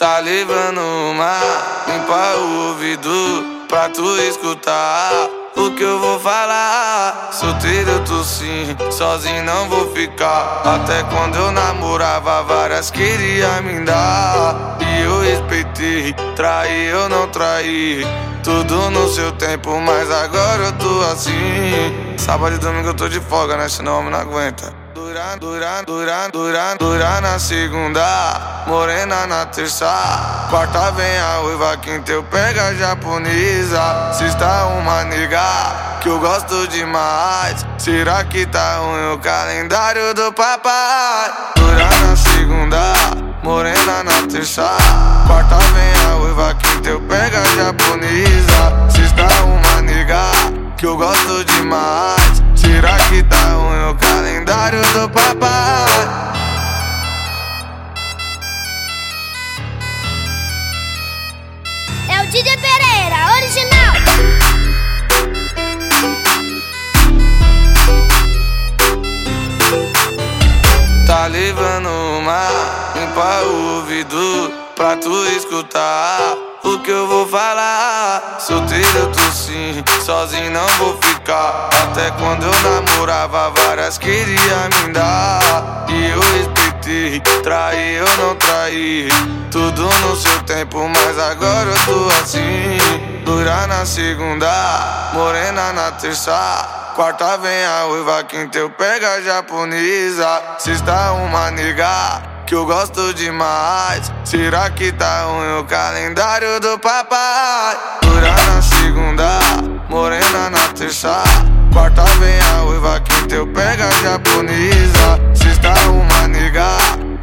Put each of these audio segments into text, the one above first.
Tá levando uma, limpa o ouvido pra tu escutar o que eu vou falar. Solteiro eu tô sim, sozinho não vou ficar. Até quando eu namorava, várias queria me dar. E eu respeitei, traí eu não traí. Tudo no seu tempo, mas agora eu tô assim. Sábado e domingo eu tô de folga, né? Senão homem não aguenta. Dura, dura, dura, dura, dura na segunda, morena na terça. Quarta vem a ruiva, quinta eu pega a japonesa. Sexta uma nega que eu gosto demais. Será que tá ruim o calendário do papai? Dura na segunda, morena na terça. Quarta vem a ruiva, quinta eu pega a japonesa. Sexta uma nega que eu gosto demais. DJ Pereira, original. Tá levando uma, limpa o ouvido pra tu escutar o que eu vou falar. Solteiro eu sim, sozinho não vou ficar. Até quando eu namorava, várias queria me dar. E respeitei, traí eu não traí. Tudo no seu tempo, mas agora eu tô assim. Dura na segunda, morena na terça. Quarta vem a ruiva, quinta eu pega a japonesa. Sexta uma nega que eu gosto demais. Será que tá ruim o calendário do papai? Dura na segunda, morena na terça. Quarta vem a ruiva, quinta eu pega a japonesa.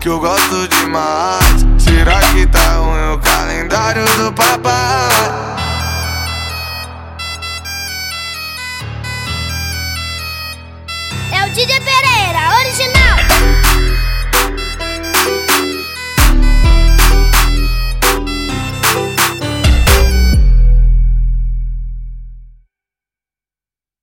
Que eu gosto demais. Será que tá ruim o calendário do papai? É o DJ Pereira, original.